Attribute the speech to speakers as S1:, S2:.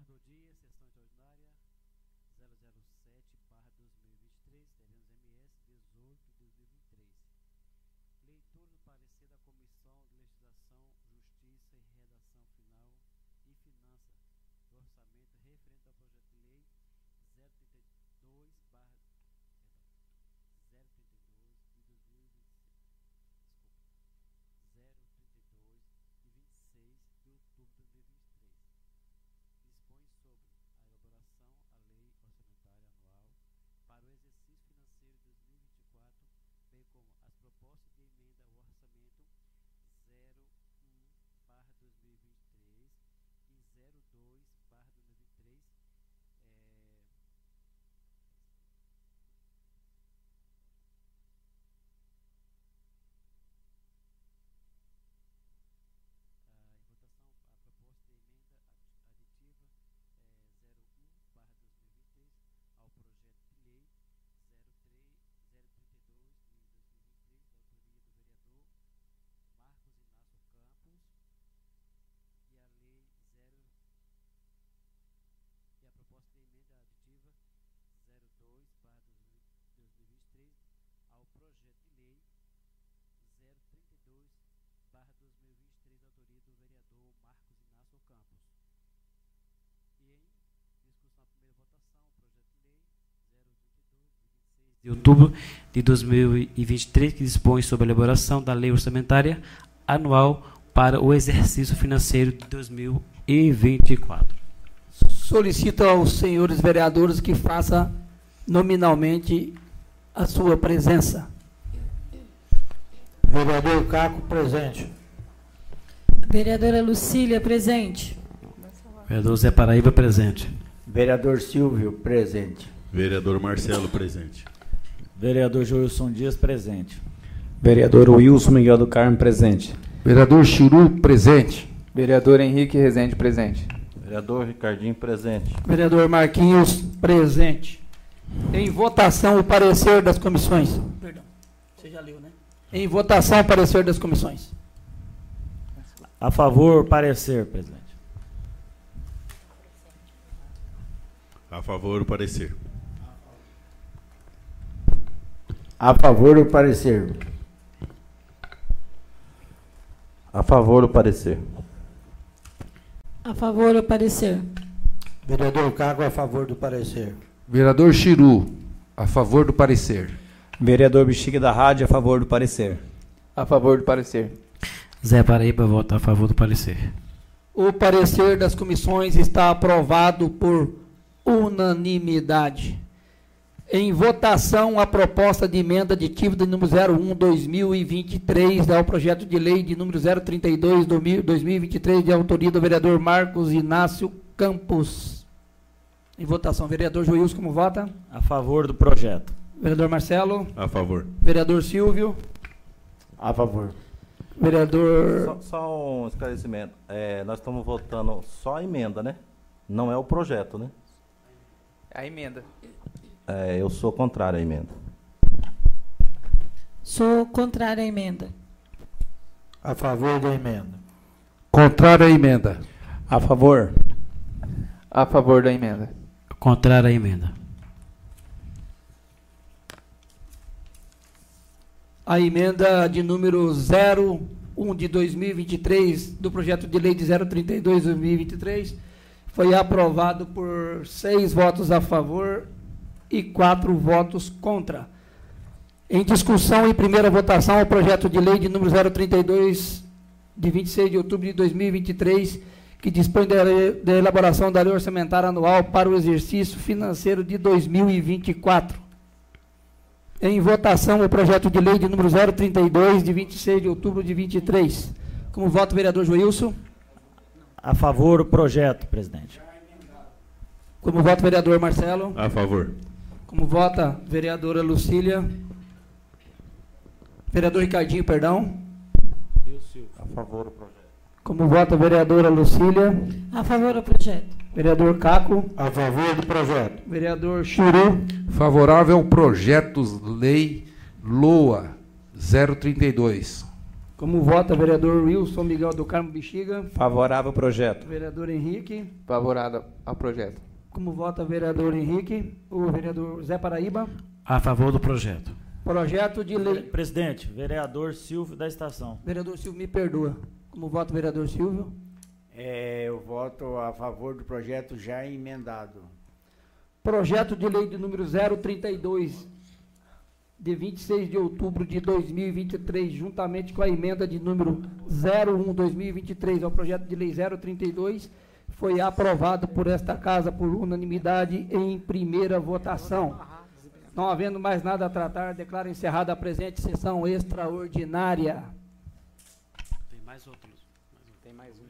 S1: Ordem do dia, sessão extraordinária 007-2023, teremos MS 18 de 2023. Leitura do parecer da Comissão de Legislação, Justiça e Redação Final e Finanças do Orçamento referente ao projeto de lei 032 barra, perdão, 032 de 2026. Desculpa. 032 de 26 de outubro de 2023 dispõe sobre a elaboração a lei orçamentária anual para o exercício financeiro de 2024, bem como as propostas de emenda ao orçamento 01/2023 e 02/2023 eh, Ah, em votação a proposta de emenda adi- aditiva eh, 01/2023 ao projeto de lei 03 032 de 2023 da autoria do vereador Marcos Inácio Campos e a lei 0 e a proposta de emenda aditiva 02/2023 ao projeto de lei 032 barra 2023, autoria do vereador Marcos Inácio Campos. E em discussão, a primeira votação, o projeto de lei 032, de 26 de outubro de 2023, que dispõe sobre a elaboração da lei orçamentária anual para o exercício financeiro de 2024.
S2: Solicito aos senhores vereadores que faça nominalmente a sua presença.
S3: Vereador Caco, presente.
S4: Vereadora Lucília, presente.
S1: Vereador Zé Paraíba, presente.
S3: Vereador Silvio, presente.
S5: Vereador Marcelo, presente.
S6: Vereador Joilson Dias, presente.
S7: Vereador Wilson Miguel do Carmo, presente.
S8: Vereador Chiru, presente.
S9: Vereador Henrique Rezende, presente.
S10: Vereador Ricardinho, presente.
S2: Vereador Marquinhos, presente. Em votação, o parecer das comissões. Perdão, você já leu, né? Em votação, o parecer das comissões.
S6: A favor, parecer, presidente.
S5: A favor, o parecer.
S3: A favor do parecer.
S10: A favor do parecer.
S4: A favor do parecer.
S3: Vereador Caco, a favor do parecer.
S8: Vereador Chiru, a favor do parecer.
S7: Vereador Bexiga da Rádio, a favor do parecer.
S9: A favor do parecer.
S1: Zé Paraíba vota a favor do parecer.
S2: O parecer das comissões está aprovado por unanimidade. Em votação, a proposta de emenda aditiva de número 01-2023 ao projeto de lei de número 032-2023, de autoria do vereador Marcos Inácio Campos. Em votação, vereador Joilson, como vota?
S6: A favor do projeto.
S2: Vereador Marcelo?
S5: A favor.
S2: Vereador Silvio?
S3: A favor.
S2: Vereador...
S10: Só, só um esclarecimento. É, nós estamos votando só a emenda, né? Não é o projeto, né?
S9: A emenda.
S10: É, eu sou contrário à emenda.
S4: Sou contrária à emenda.
S3: A favor da emenda.
S8: Contrário à emenda.
S7: A favor.
S9: A favor da emenda.
S1: Contrário à emenda.
S2: a emenda de número 01 de 2023 do projeto de lei de 032 de 2023 foi aprovado por seis votos a favor e quatro votos contra. Em discussão em primeira votação o projeto de lei de número 032 de 26 de outubro de 2023 que dispõe da, da elaboração da lei orçamentária anual para o exercício financeiro de 2024. Em votação, o projeto de lei de número 032, de 26 de outubro de 23. Como voto, vereador Joilson?
S6: A favor do projeto, presidente.
S2: Como voto, vereador Marcelo?
S5: A favor.
S2: Como vota, vereadora Lucília? Vereador Ricardinho, perdão.
S10: A favor do projeto.
S2: Como vota, vereadora Lucília?
S4: A favor do projeto.
S2: Vereador Caco?
S3: A favor do projeto.
S2: Vereador Churu?
S8: Favorável ao projeto lei LOA 032.
S2: Como vota vereador Wilson Miguel do Carmo Bexiga?
S7: Favorável ao projeto.
S2: Vereador Henrique?
S9: Favorável ao projeto.
S2: Como vota vereador Henrique? O vereador Zé Paraíba?
S11: A favor do projeto.
S2: Projeto de lei.
S6: Presidente, vereador Silvio da Estação.
S2: Vereador Silvio, me perdoa. Como vota vereador Silvio?
S3: É, eu voto a favor do projeto já emendado.
S2: Projeto de lei de número 032, de 26 de outubro de 2023, juntamente com a emenda de número 01-2023 ao projeto de lei 032, foi aprovado por esta casa por unanimidade em primeira votação. Não havendo mais nada a tratar, declaro encerrada a presente sessão extraordinária.
S1: Tem mais outros.
S11: Tem mais um?